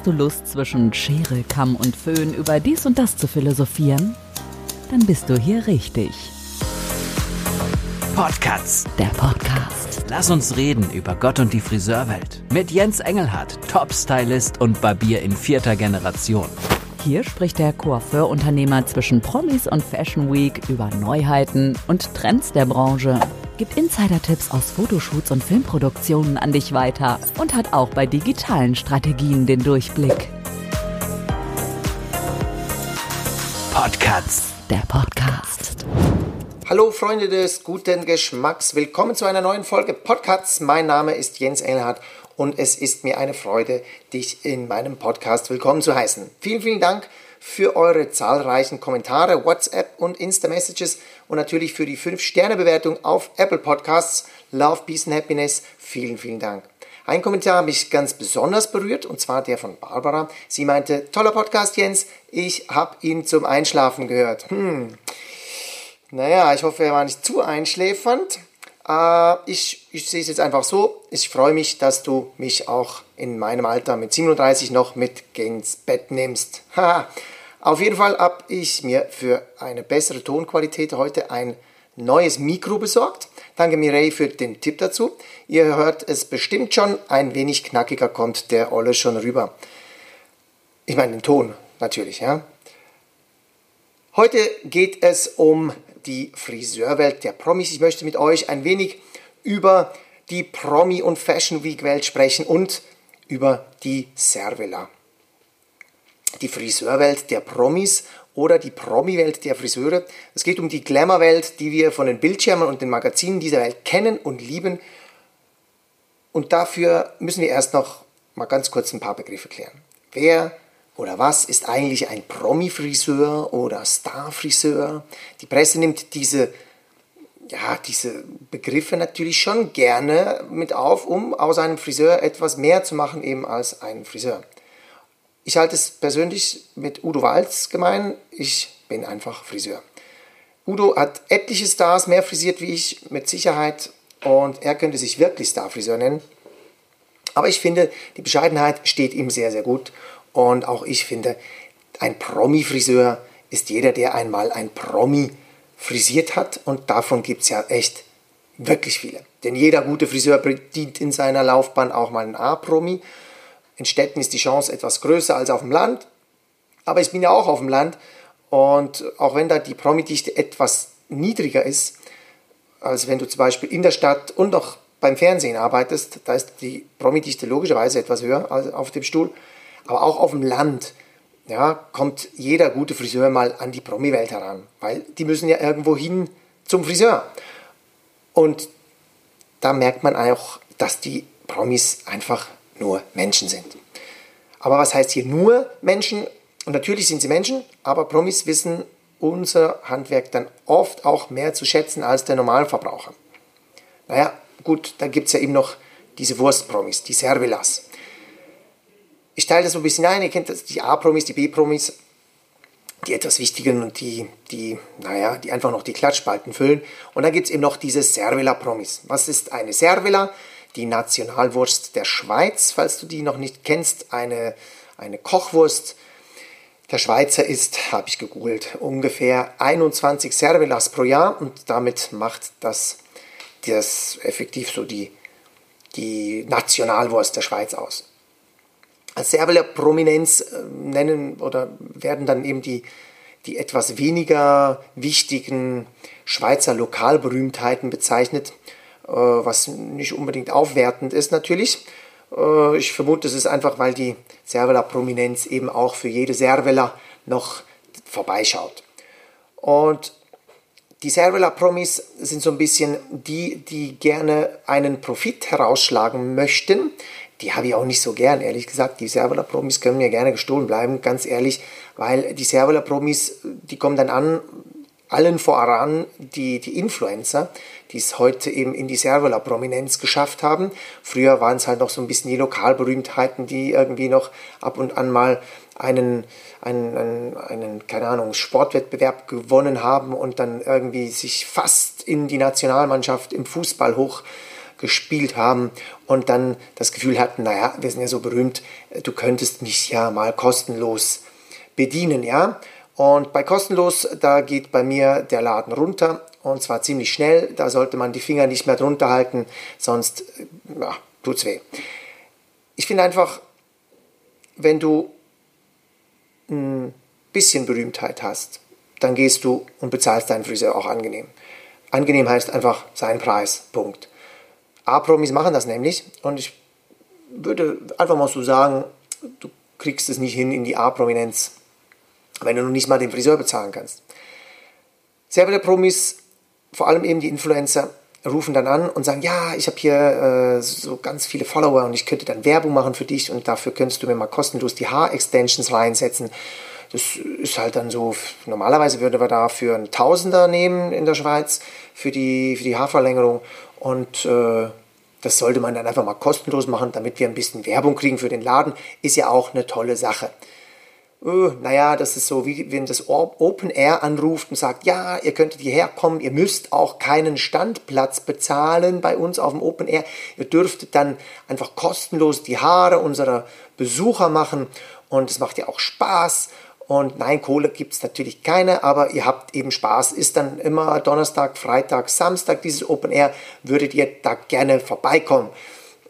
Hast du Lust, zwischen Schere, Kamm und Föhn über dies und das zu philosophieren? Dann bist du hier richtig. Podcasts. Der Podcast. Lass uns reden über Gott und die Friseurwelt. Mit Jens Engelhardt, Top-Stylist und Barbier in vierter Generation. Hier spricht der Coiffeur-Unternehmer zwischen Promis und Fashion Week über Neuheiten und Trends der Branche, gibt Insider-Tipps aus Fotoshoots und Filmproduktionen an dich weiter und hat auch bei digitalen Strategien den Durchblick. Podcasts. Der Podcast. Hallo Freunde des guten Geschmacks, willkommen zu einer neuen Folge Podcasts. Mein Name ist Jens Engelhardt und es ist mir eine Freude, dich in meinem Podcast willkommen zu heißen. Vielen, vielen Dank für eure zahlreichen Kommentare, WhatsApp und Insta-Messages und natürlich für die 5-Sterne-Bewertung auf Apple Podcasts. Love, Peace and Happiness. Vielen, vielen Dank. Ein Kommentar habe mich ganz besonders berührt, und zwar der von Barbara. Sie meinte, toller Podcast, Jens, ich habe ihn zum Einschlafen gehört. Hm. Naja, ich hoffe, er war nicht zu einschläfernd. Äh, ich, ich sehe es jetzt einfach so. Ich freue mich, dass du mich auch in meinem Alter mit 37 noch mit ins Bett nimmst. Auf jeden Fall habe ich mir für eine bessere Tonqualität heute ein neues Mikro besorgt. Danke Mireille für den Tipp dazu. Ihr hört es bestimmt schon, ein wenig knackiger kommt der Olle schon rüber. Ich meine den Ton natürlich, ja. Heute geht es um die Friseurwelt der Promis. Ich möchte mit euch ein wenig über die Promi- und Fashion Week-Welt sprechen und über die Servela. Die Friseurwelt der Promis oder die Promi-Welt der Friseure. Es geht um die Glamour-Welt, die wir von den Bildschirmen und den Magazinen dieser Welt kennen und lieben. Und dafür müssen wir erst noch mal ganz kurz ein paar Begriffe klären. Wer oder was ist eigentlich ein Promi-Friseur oder Star-Friseur? Die Presse nimmt diese, ja, diese Begriffe natürlich schon gerne mit auf, um aus einem Friseur etwas mehr zu machen eben als ein Friseur. Ich halte es persönlich mit Udo Walz gemein, ich bin einfach Friseur. Udo hat etliche Stars mehr frisiert wie ich, mit Sicherheit, und er könnte sich wirklich Star-Friseur nennen. Aber ich finde, die Bescheidenheit steht ihm sehr, sehr gut und auch ich finde, ein Promi-Friseur ist jeder, der einmal ein Promi frisiert hat. Und davon gibt es ja echt wirklich viele. Denn jeder gute Friseur bedient in seiner Laufbahn auch mal einen A-Promi. In Städten ist die Chance etwas größer als auf dem Land. Aber ich bin ja auch auf dem Land. Und auch wenn da die Promi-Dichte etwas niedriger ist, als wenn du zum Beispiel in der Stadt und auch beim Fernsehen arbeitest, da ist die Promi-Dichte logischerweise etwas höher als auf dem Stuhl. Aber auch auf dem Land ja, kommt jeder gute Friseur mal an die Promi-Welt heran, weil die müssen ja irgendwo hin zum Friseur. Und da merkt man auch, dass die Promis einfach nur Menschen sind. Aber was heißt hier nur Menschen? Und natürlich sind sie Menschen, aber Promis wissen unser Handwerk dann oft auch mehr zu schätzen als der Normalverbraucher. Naja, gut, da gibt es ja eben noch diese Wurstpromis, die Servilas ich teile das so ein bisschen ein. Ihr kennt das, die A-Promis, die B-Promis, die etwas wichtigen und die, die, naja, die einfach noch die Klatschspalten füllen. Und dann gibt es eben noch diese Cervela-Promis. Was ist eine Cervela? Die Nationalwurst der Schweiz, falls du die noch nicht kennst. Eine, eine Kochwurst. Der Schweizer isst, habe ich gegoogelt, ungefähr 21 Cervelas pro Jahr und damit macht das, das effektiv so die, die Nationalwurst der Schweiz aus als Serveler Prominenz äh, nennen oder werden dann eben die, die etwas weniger wichtigen Schweizer Lokalberühmtheiten bezeichnet, äh, was nicht unbedingt aufwertend ist natürlich. Äh, ich vermute, es ist einfach, weil die Serveler Prominenz eben auch für jede Serveler noch vorbeischaut. Und die Serveler Promis sind so ein bisschen die, die gerne einen Profit herausschlagen möchten, die habe ich auch nicht so gern, ehrlich gesagt. Die Servola-Promis können mir gerne gestohlen bleiben, ganz ehrlich, weil die Servola-Promis, die kommen dann an, allen voran die, die Influencer, die es heute eben in die Servola-Prominenz geschafft haben. Früher waren es halt noch so ein bisschen die Lokalberühmtheiten, die irgendwie noch ab und an mal einen, einen, einen, einen, keine Ahnung, Sportwettbewerb gewonnen haben und dann irgendwie sich fast in die Nationalmannschaft im Fußball hoch gespielt haben und dann das Gefühl hatten, naja, wir sind ja so berühmt, du könntest mich ja mal kostenlos bedienen, ja. Und bei kostenlos, da geht bei mir der Laden runter und zwar ziemlich schnell. Da sollte man die Finger nicht mehr drunter halten, sonst ja, tut's weh. Ich finde einfach, wenn du ein bisschen Berühmtheit hast, dann gehst du und bezahlst deinen Friseur auch angenehm. Angenehm heißt einfach sein Preis. Punkt. A-Promis machen das nämlich und ich würde einfach mal so sagen, du kriegst es nicht hin in die A-Prominenz, wenn du noch nicht mal den Friseur bezahlen kannst. Sehr viele Promis, vor allem eben die Influencer, rufen dann an und sagen, ja, ich habe hier äh, so ganz viele Follower und ich könnte dann Werbung machen für dich und dafür könntest du mir mal kostenlos die Haarextensions reinsetzen. Das ist halt dann so, normalerweise würde man dafür einen Tausender nehmen in der Schweiz für die, für die Haarverlängerung und äh, das sollte man dann einfach mal kostenlos machen, damit wir ein bisschen Werbung kriegen für den Laden. Ist ja auch eine tolle Sache uh, naja, das ist so, wie wenn das Open Air anruft und sagt, ja, ihr könntet hierher kommen, ihr müsst auch keinen Standplatz bezahlen bei uns auf dem Open Air. Ihr dürftet dann einfach kostenlos die Haare unserer Besucher machen und es macht ja auch Spaß. Und nein, Kohle gibt es natürlich keine, aber ihr habt eben Spaß. Ist dann immer Donnerstag, Freitag, Samstag dieses Open Air. Würdet ihr da gerne vorbeikommen?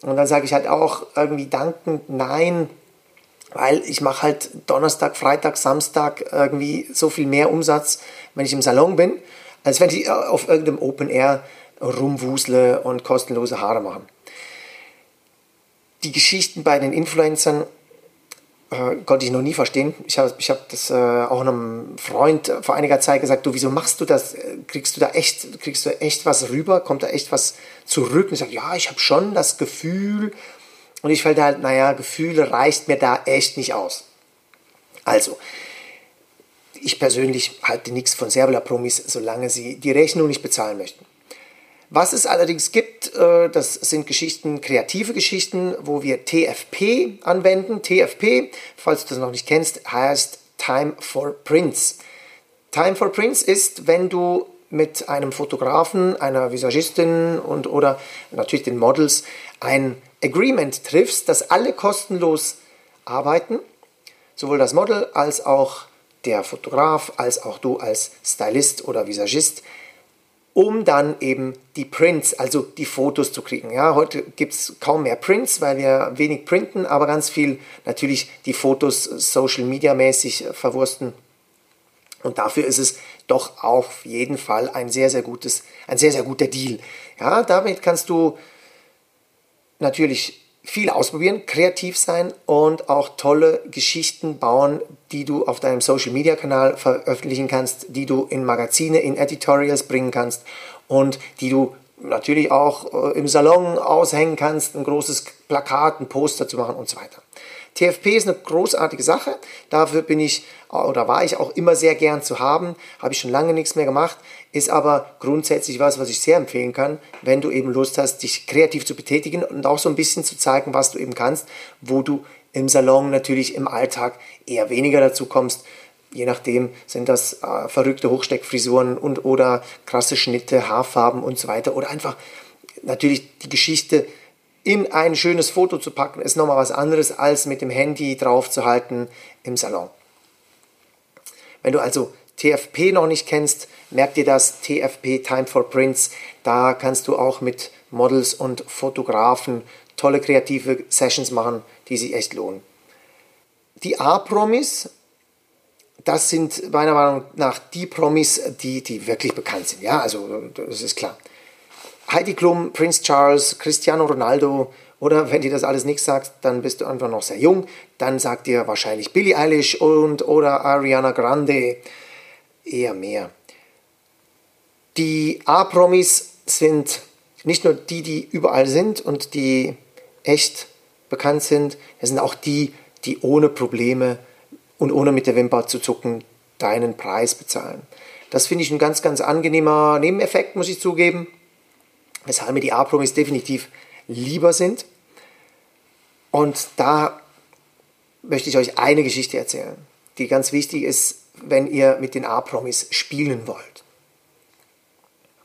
Und dann sage ich halt auch irgendwie dankend, nein, weil ich mache halt Donnerstag, Freitag, Samstag irgendwie so viel mehr Umsatz, wenn ich im Salon bin, als wenn ich äh, auf irgendeinem Open Air rumwusle und kostenlose Haare mache. Die Geschichten bei den Influencern äh, konnte ich noch nie verstehen. Ich habe ich hab das äh, auch einem Freund vor einiger Zeit gesagt, du, wieso machst du das? Kriegst du da echt, kriegst du echt was rüber? Kommt da echt was zurück? Und ich sage, ja, ich habe schon das Gefühl, und ich fällt halt, naja, Gefühle reicht mir da echt nicht aus. Also, ich persönlich halte nichts von Servola-Promis, solange sie die Rechnung nicht bezahlen möchten. Was es allerdings gibt, äh, das sind Geschichten, kreative Geschichten, wo wir TFP anwenden. TFP, falls du das noch nicht kennst, heißt Time for Prints. Time for Prints ist, wenn du mit einem Fotografen, einer Visagistin und oder natürlich den Models ein Agreement triffst, dass alle kostenlos arbeiten, sowohl das Model als auch der Fotograf, als auch du als Stylist oder Visagist, um dann eben die Prints, also die Fotos zu kriegen. Ja, heute gibt es kaum mehr Prints, weil wir wenig printen, aber ganz viel natürlich die Fotos Social Media mäßig verwursten. Und dafür ist es doch auf jeden Fall ein sehr, sehr gutes, ein sehr, sehr guter Deal. Ja, damit kannst du natürlich viel ausprobieren, kreativ sein und auch tolle Geschichten bauen, die du auf deinem Social Media Kanal veröffentlichen kannst, die du in Magazine, in Editorials bringen kannst und die du natürlich auch äh, im Salon aushängen kannst, ein großes Plakat, ein Poster zu machen und so weiter. TFP ist eine großartige Sache. Dafür bin ich oder war ich auch immer sehr gern zu haben. Habe ich schon lange nichts mehr gemacht. Ist aber grundsätzlich was, was ich sehr empfehlen kann, wenn du eben Lust hast, dich kreativ zu betätigen und auch so ein bisschen zu zeigen, was du eben kannst, wo du im Salon natürlich im Alltag eher weniger dazu kommst. Je nachdem sind das äh, verrückte Hochsteckfrisuren und oder krasse Schnitte, Haarfarben und so weiter. Oder einfach natürlich die Geschichte in ein schönes Foto zu packen, ist nochmal was anderes, als mit dem Handy drauf zu halten im Salon. Wenn du also TFP noch nicht kennst, merk dir das, TFP Time for Prints. Da kannst du auch mit Models und Fotografen tolle kreative Sessions machen, die sich echt lohnen. Die A-Promis, das sind meiner Meinung nach die Promis, die, die wirklich bekannt sind. Ja, also das ist klar. Heidi Klum, Prince Charles, Cristiano Ronaldo oder wenn dir das alles nichts sagt, dann bist du einfach noch sehr jung. Dann sagt dir wahrscheinlich Billie Eilish und oder Ariana Grande eher mehr. Die A-Promis sind nicht nur die, die überall sind und die echt bekannt sind, es sind auch die, die ohne Probleme und ohne mit der Wimper zu zucken deinen Preis bezahlen. Das finde ich ein ganz, ganz angenehmer Nebeneffekt, muss ich zugeben weshalb mir die A-Promis definitiv lieber sind. Und da möchte ich euch eine Geschichte erzählen, die ganz wichtig ist, wenn ihr mit den A-Promis spielen wollt.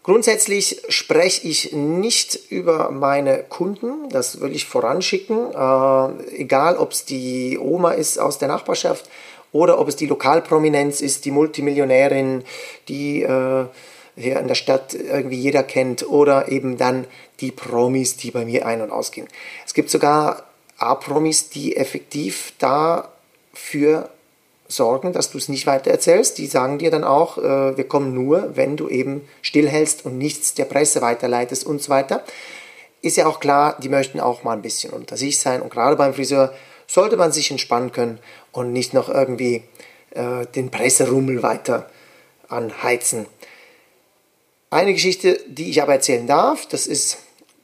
Grundsätzlich spreche ich nicht über meine Kunden, das will ich voranschicken, äh, egal ob es die Oma ist aus der Nachbarschaft oder ob es die Lokalprominenz ist, die Multimillionärin, die äh, hier in der Stadt irgendwie jeder kennt oder eben dann die Promis, die bei mir ein- und ausgehen. Es gibt sogar A-Promis, die effektiv dafür sorgen, dass du es nicht weiter erzählst. Die sagen dir dann auch, äh, wir kommen nur, wenn du eben stillhältst und nichts der Presse weiterleitest und so weiter. Ist ja auch klar, die möchten auch mal ein bisschen unter sich sein und gerade beim Friseur sollte man sich entspannen können und nicht noch irgendwie äh, den Presserummel weiter anheizen. Eine Geschichte, die ich aber erzählen darf, das ist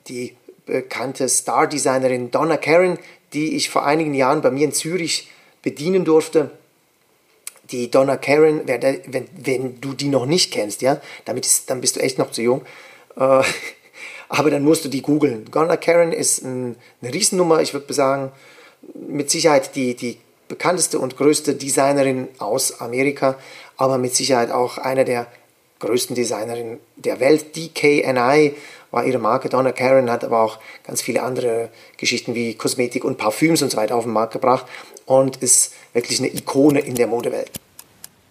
die bekannte Star-Designerin Donna Karen, die ich vor einigen Jahren bei mir in Zürich bedienen durfte die Donna Karen, wenn, wenn du die noch nicht kennst, ja, damit ist, dann bist du echt noch zu jung. Äh, aber dann musst du die googeln. Donna Karen ist ein, eine Riesennummer, ich würde sagen, mit Sicherheit die, die bekannteste und größte Designerin aus Amerika, aber mit Sicherheit auch eine der größten Designerinnen der Welt. DKNI war ihre Marke. Donna Karen hat aber auch ganz viele andere Geschichten wie Kosmetik und Parfüms und so weiter auf den Markt gebracht und ist wirklich eine Ikone in der Modewelt.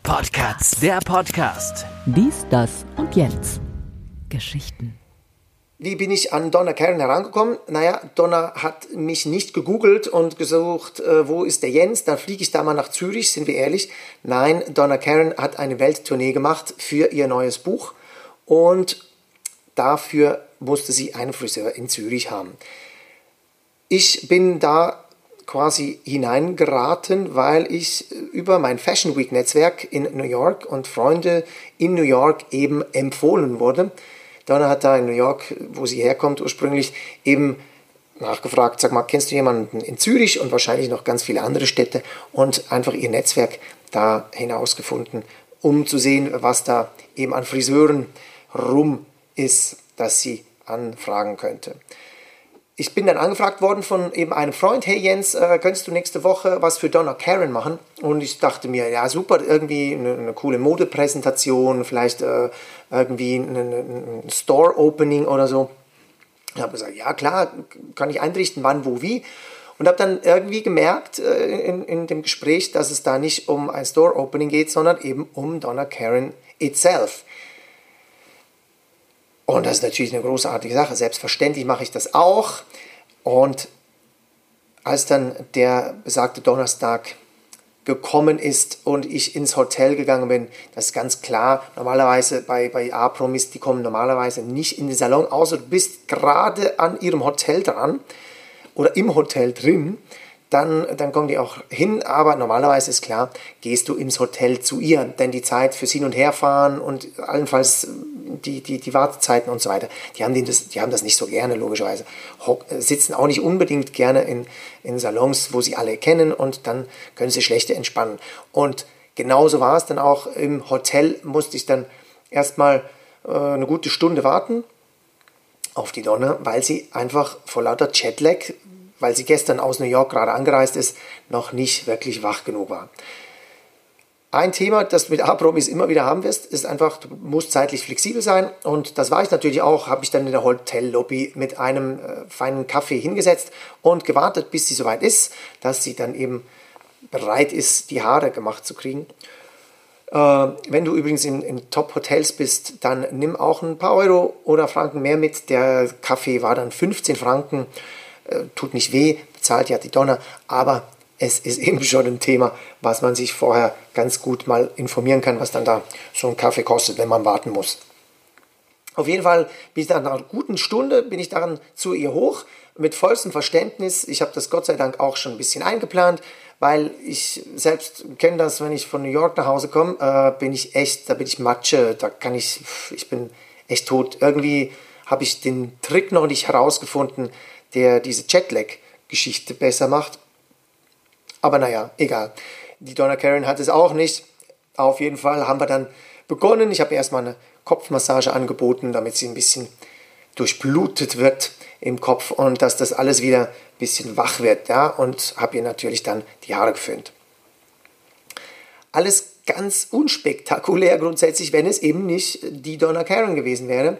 Podcasts, der Podcast. Dies, das und Jens. Geschichten. Wie bin ich an Donna Karen herangekommen? Naja, Donna hat mich nicht gegoogelt und gesucht, äh, wo ist der Jens? Dann fliege ich da mal nach Zürich, sind wir ehrlich. Nein, Donna Karen hat eine Welttournee gemacht für ihr neues Buch und dafür musste sie einen Friseur in Zürich haben. Ich bin da quasi hineingeraten, weil ich über mein Fashion Week Netzwerk in New York und Freunde in New York eben empfohlen wurde. Donna hat da in New York, wo sie herkommt ursprünglich, eben nachgefragt, sag mal, kennst du jemanden in Zürich und wahrscheinlich noch ganz viele andere Städte und einfach ihr Netzwerk da hinausgefunden, um zu sehen, was da eben an Friseuren rum ist, dass sie anfragen könnte ich bin dann angefragt worden von eben einem Freund, hey Jens, äh, könntest du nächste Woche was für Donna Karen machen? Und ich dachte mir, ja super, irgendwie eine, eine coole Modepräsentation, vielleicht äh, irgendwie ein, Store-Opening oder so. Ich habe gesagt, ja klar, kann ich einrichten, wann, wo, wie. Und habe dann irgendwie gemerkt äh, in, in dem Gespräch, dass es da nicht um ein Store-Opening geht, sondern eben um Donna Karen itself. Und das ist natürlich eine großartige Sache. Selbstverständlich mache ich das auch. Und als dann der besagte Donnerstag gekommen ist und ich ins Hotel gegangen bin, das ist ganz klar. Normalerweise bei, bei A-Promis, die kommen normalerweise nicht in den Salon, außer du bist gerade an ihrem Hotel dran oder im Hotel drin dann, dann kommen die auch hin. Aber normalerweise ist klar, gehst du ins Hotel zu ihr, denn die Zeit fürs Hin- und Herfahren und allenfalls die, die, die Wartezeiten und so weiter, die haben, das, die haben das nicht so gerne, logischerweise. Hock, sitzen auch nicht unbedingt gerne in, in Salons, wo sie alle kennen und dann können sie schlechter entspannen. Und genauso war es dann auch im Hotel, musste ich dann erstmal äh, eine gute Stunde warten auf die Donne, weil sie einfach vor lauter Jetlag weil sie gestern aus New York gerade angereist ist, noch nicht wirklich wach genug war. Ein Thema, das mit A-Promis immer wieder haben wirst, ist einfach, du musst zeitlich flexibel sein. Und das war ich natürlich auch, habe ich dann in der Hotellobby mit einem äh, feinen Kaffee hingesetzt und gewartet, bis sie soweit ist, dass sie dann eben bereit ist, die Haare gemacht zu kriegen. Äh, wenn du übrigens in, in Top-Hotels bist, dann nimm auch ein paar Euro oder Franken mehr mit. Der Kaffee war dann 15 Franken. Äh, tut nicht weh, bezahlt ja die Donner, aber es ist eben schon ein Thema, was man sich vorher ganz gut mal informieren kann, was dann da so ein Kaffee kostet, wenn man warten muss. Auf jeden Fall bin ich nach einer guten Stunde bin ich dann zu ihr hoch mit vollstem Verständnis. Ich habe das Gott sei Dank auch schon ein bisschen eingeplant, weil ich selbst kenne das, wenn ich von New York nach Hause komme, äh, bin ich echt, da bin ich Matsche, da kann ich, ich bin echt tot. Irgendwie habe ich den Trick noch nicht herausgefunden, der diese Jetlag-Geschichte besser macht. Aber naja, egal. Die Donna Karen hat es auch nicht. Auf jeden Fall haben wir dann begonnen. Ich habe erstmal eine Kopfmassage angeboten, damit sie ein bisschen durchblutet wird im Kopf und dass das alles wieder ein bisschen wach wird. Ja? Und habe ihr natürlich dann die Haare geföhnt. Alles ganz unspektakulär grundsätzlich, wenn es eben nicht die Donna Karen gewesen wäre,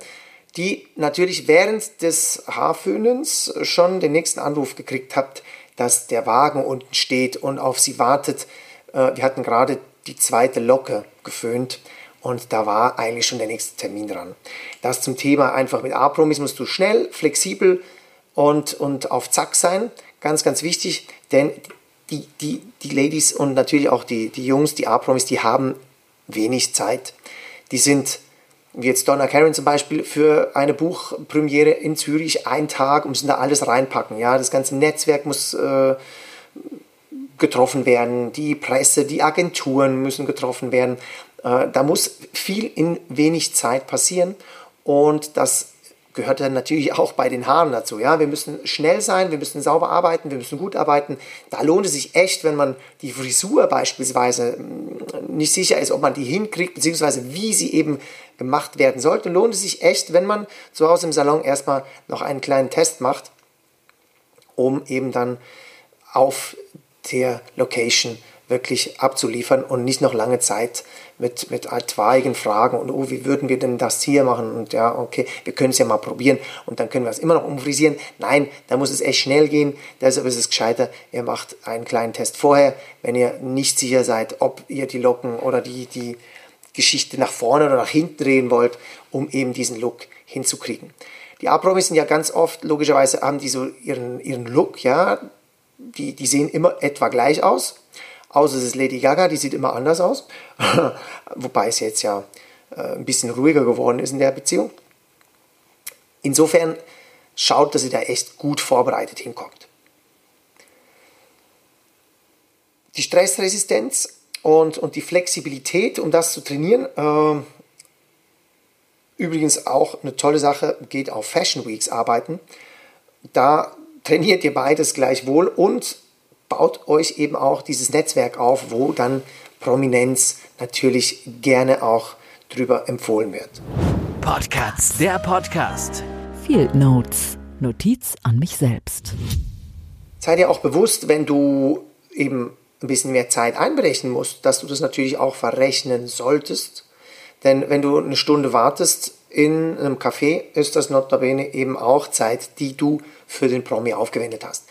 die natürlich während des Haarföhnens schon den nächsten Anruf gekriegt hat, dass der Wagen unten steht und auf sie wartet. Äh, wir hatten gerade die zweite Locke geföhnt und da war eigentlich schon der nächste Termin dran. Das zum Thema einfach mit A-Promis musst du schnell, flexibel und, und auf Zack sein. Ganz, ganz wichtig, denn die, die, die Ladies und natürlich auch die, die Jungs, die A-Promis, die haben wenig Zeit. Die sind, wie jetzt Donna Karen zum Beispiel, für eine Buchpremiere in Zürich einen Tag und müssen da alles reinpacken. Ja, das ganze Netzwerk muss äh, getroffen werden, die Presse, die Agenturen müssen getroffen werden. Äh, da muss viel in wenig Zeit passieren und das gehört dann natürlich auch bei den Haaren dazu. Ja? Wir müssen schnell sein, wir müssen sauber arbeiten, wir müssen gut arbeiten. Da lohnt es sich echt, wenn man die Frisur beispielsweise mm, nicht sicher ist, ob man die hinkriegt, beziehungsweise wie sie eben gemacht werden sollte, lohnt es sich echt, wenn man zu Hause im Salon erstmal noch einen kleinen Test macht, um eben dann auf der Location wirklich abzuliefern und nicht noch lange Zeit mit, mit etwaigen Fragen und oh, wie würden wir denn das hier machen und ja, okay, wir können es ja mal probieren und dann können wir es immer noch umfrisieren. Nein, da muss es echt schnell gehen, deshalb ist es gescheiter, ihr macht einen kleinen Test vorher, wenn ihr nicht sicher seid, ob ihr die Locken oder die, die Geschichte nach vorne oder nach hinten drehen wollt, um eben diesen Look hinzukriegen. Die A-Promis sind ja ganz oft, logischerweise haben die so ihren, ihren Look, ja, die, die sehen immer etwa gleich aus. Außer es ist Lady Gaga, die sieht immer anders aus. Wobei es jetzt ja äh, ein bisschen ruhiger geworden ist in der Beziehung. Insofern schaut, dass ihr da echt gut vorbereitet hinkommt. Die Stressresistenz und, und die Flexibilität, um das zu trainieren, äh, übrigens auch eine tolle Sache, geht auf Fashion Weeks arbeiten. Da trainiert ihr beides gleichwohl und baut euch eben auch dieses Netzwerk auf, wo dann Prominenz natürlich gerne auch drüber empfohlen wird. Podcasts, der Podcast. Field Notes, Notiz an mich selbst. Sei dir auch bewusst, wenn du eben ein bisschen mehr Zeit einberechnen musst, dass du das natürlich auch verrechnen solltest. Denn wenn du eine Stunde wartest in einem Café, ist das notabene eben auch Zeit, die du für den Promi aufgewendet hast.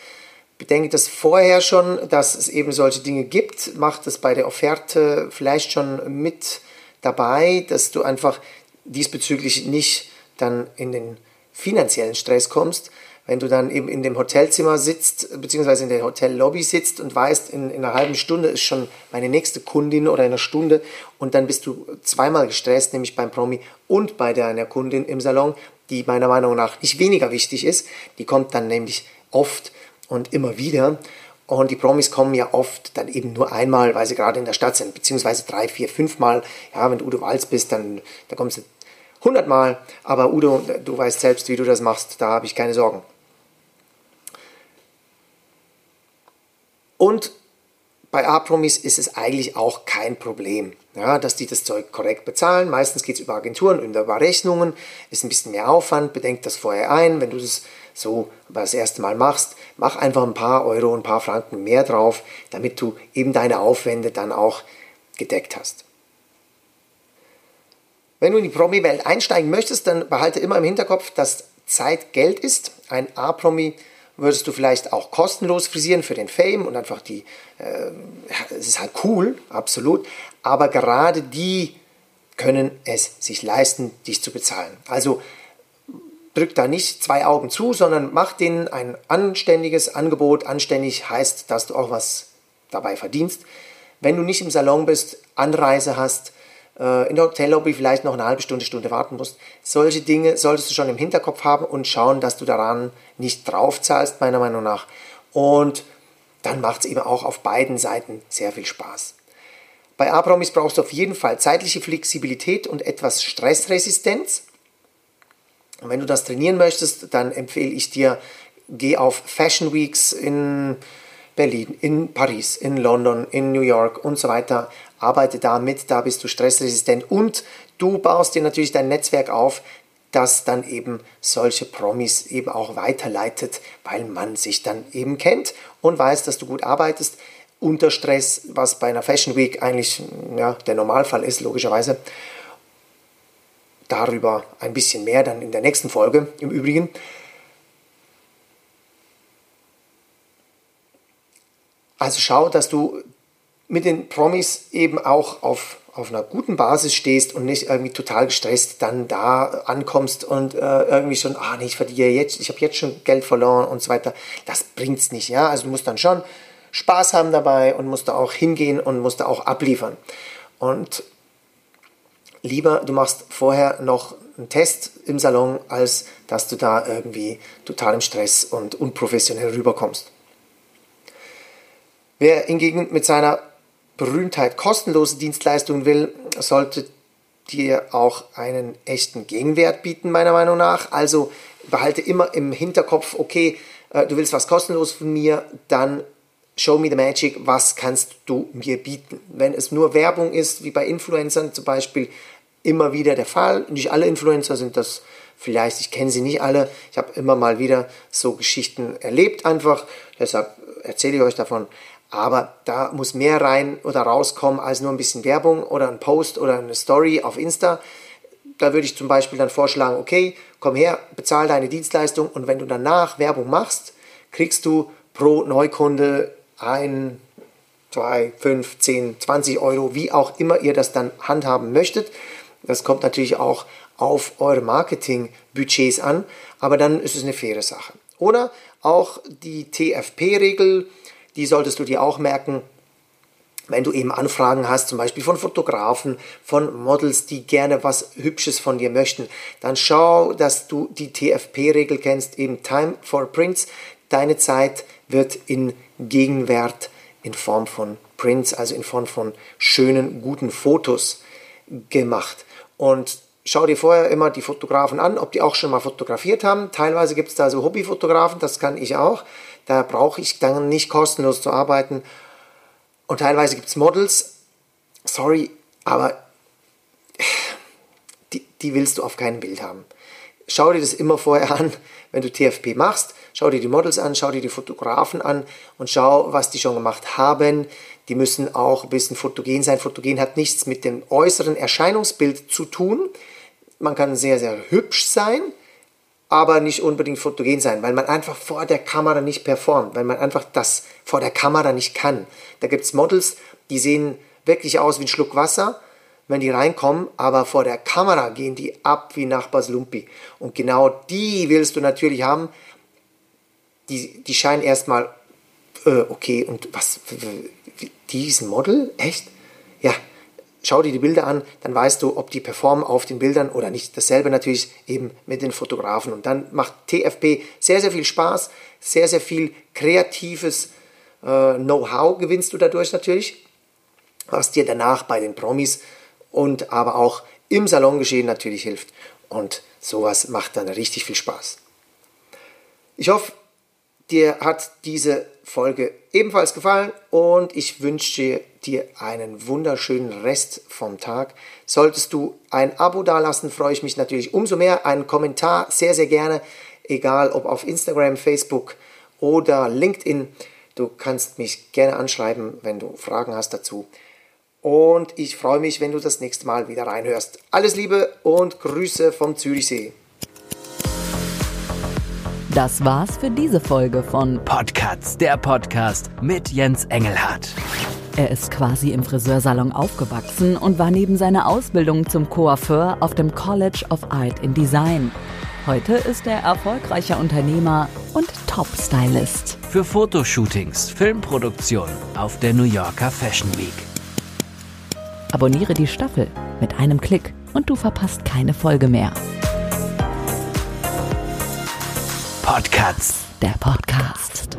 Bedenke das vorher schon, dass es eben solche Dinge gibt. Mach das bei der Offerte vielleicht schon mit dabei, dass du einfach diesbezüglich nicht dann in den finanziellen Stress kommst. Wenn du dann eben in dem Hotelzimmer sitzt, beziehungsweise in der Hotellobby sitzt und weißt, in, in einer halben Stunde ist schon meine nächste Kundin oder in einer Stunde und dann bist du zweimal gestresst, nämlich beim Promi und bei deiner Kundin im Salon, die meiner Meinung nach nicht weniger wichtig ist. Die kommt dann nämlich oft und immer wieder. Und die Promis kommen ja oft dann eben nur einmal, weil sie gerade in der Stadt sind, beziehungsweise drei, vier, fünf Mal. Ja, wenn du Udo Walz bist, dann, dann kommst du hundertmal. Aber Udo, du weißt selbst, wie du das machst, da habe ich keine Sorgen. Und bei A-Promis ist es eigentlich auch kein Problem, ja, dass die das Zeug korrekt bezahlen. Meistens geht es über Agenturen über Rechnungen, ist ein bisschen mehr Aufwand, bedenkt das vorher ein. Wenn du das so das erste Mal machst, mach einfach ein paar Euro, ein paar Franken mehr drauf, damit du eben deine Aufwände dann auch gedeckt hast. Wenn du in die Promi-Welt einsteigen möchtest, dann behalte immer im Hinterkopf, dass Zeit Geld ist. Ein A-Promi würdest du vielleicht auch kostenlos frisieren für den Fame und einfach die, äh, es ist halt cool, absolut, aber gerade die können es sich leisten, dich zu bezahlen. Also drück da nicht zwei Augen zu, sondern mach denen ein anständiges Angebot. Anständig heißt, dass du auch was dabei verdienst. Wenn du nicht im Salon bist, Anreise hast, in der Hotellobby vielleicht noch eine halbe Stunde, Stunde warten musst. Solche Dinge solltest du schon im Hinterkopf haben und schauen, dass du daran nicht drauf zahlst, meiner Meinung nach. Und dann macht es eben auch auf beiden Seiten sehr viel Spaß. Bei A-Promis brauchst du auf jeden Fall zeitliche Flexibilität und etwas Stressresistenz. Und wenn du das trainieren möchtest, dann empfehle ich dir, geh auf Fashion Weeks in Berlin, in Paris, in London, in New York und so weiter. Arbeite da mit, da bist du stressresistent und du baust dir natürlich dein Netzwerk auf, das dann eben solche Promis eben auch weiterleitet, weil man sich dann eben kennt und weiß, dass du gut arbeitest unter Stress, was bei einer Fashion Week eigentlich ja, der Normalfall ist, logischerweise. Darüber ein bisschen mehr dann in der nächsten Folge im Übrigen. Also schau, dass du mit den Promis eben auch auf, auf einer guten Basis stehst und nicht irgendwie total gestresst dann da ankommst und äh, irgendwie schon, ah nee, ich verdiene jetzt, ich habe jetzt schon Geld verloren und so weiter. Das bringt's nicht, ja. Also du musst dann schon Spaß haben dabei und musst da auch hingehen und musst da auch abliefern. Und lieber, du machst vorher noch einen Test im Salon, als dass du da irgendwie total im Stress und unprofessionell rüberkommst. Wer hingegen mit seiner Berühmtheit kostenlose Dienstleistungen will, sollte dir auch einen echten Gegenwert bieten, meiner Meinung nach. Also behalte immer im Hinterkopf, okay, äh, du willst was kostenlos von mir, dann Show me the magic, was kannst du mir bieten? Wenn es nur Werbung ist, wie bei Influencern zum Beispiel, immer wieder der Fall. Nicht alle Influencer sind das vielleicht, ich kenne sie nicht alle. Ich habe immer mal wieder so Geschichten erlebt einfach, deshalb erzähle ich euch davon. Aber da muss mehr rein oder rauskommen als nur ein bisschen Werbung oder ein Post oder eine Story auf Insta. Da würde ich zum Beispiel dann vorschlagen, okay, komm her, bezahl deine Dienstleistung und wenn du danach Werbung machst, kriegst du pro Neukunde ein, zwei, fünf, zehn, zwanzig Euro, wie auch immer ihr das dann handhaben möchtet. Das kommt natürlich auch auf eure Marketingbudgets an, aber dann ist es eine faire Sache. Oder auch die TFP-Regel, die solltest du dir auch merken, wenn du eben Anfragen hast, zum Beispiel von Fotografen, von Models, die gerne was Hübsches von dir möchten, dann schau, dass du die TFP-Regel kennst, eben Time for Prints. Deine Zeit wird in Gegenwert in Form von Prints, also in Form von schönen, guten Fotos gemacht. Und schau dir vorher immer die Fotografen an, ob die auch schon mal fotografiert haben. Teilweise gibt es da so Hobbyfotografen, das kann ich auch. Da brauche ich dann nicht kostenlos zu arbeiten. Und teilweise gibt es Models, sorry, aber die, die willst du auf keinem Bild haben. Schau dir das immer vorher an, wenn du TFP machst. Schau dir die Models an, schau dir die Fotografen an und schau, was die schon gemacht haben. Die müssen auch ein bisschen fotogen sein. Fotogen hat nichts mit dem äußeren Erscheinungsbild zu tun. Man kann sehr, sehr hübsch sein, aber nicht unbedingt fotogen sein, weil man einfach vor der Kamera nicht performt, weil man einfach das vor der Kamera nicht kann. Da gibt es Models, die sehen wirklich aus wie ein Schluck Wasser, wenn die reinkommen, aber vor der Kamera gehen die ab wie Nachbars Lumpi. Und genau die willst du natürlich haben, die, die scheinen erstmal, äh, okay, und was, diesen Model? Echt? Ja, schau dir die Bilder an, dann weißt du, ob die performen auf den Bildern oder nicht. Dasselbe natürlich eben mit den Fotografen. Und dann macht TFP sehr, sehr viel Spaß, sehr, sehr viel kreatives äh, Know-how gewinnst du dadurch natürlich, was dir danach bei den Promis und aber auch im Salongeschehen natürlich hilft. Und sowas macht dann richtig viel Spaß. Ich hoffe, Dir hat diese Folge ebenfalls gefallen und ich wünsche dir einen wunderschönen Rest vom Tag. Solltest du ein Abo dalassen, freue ich mich natürlich umso mehr. Einen Kommentar sehr, sehr gerne, egal ob auf Instagram, Facebook oder LinkedIn. Du kannst mich gerne anschreiben, wenn du Fragen hast dazu. Und ich freue mich, wenn du das nächste Mal wieder reinhörst. Alles Liebe und Grüße vom Zürichsee. Das war's für diese Folge von Podcasts, der Podcast mit Jens Engelhardt. Er ist quasi im Friseursalon aufgewachsen und war neben seiner Ausbildung zum Coiffeur auf dem College of Art in Design. Heute ist er erfolgreicher Unternehmer und Top-Stylist. Für Fotoshootings, Filmproduktion auf der New Yorker Fashion Week. Abonniere die Staffel mit einem Klick und du verpasst keine Folge mehr. Podcasts. Der Podcast.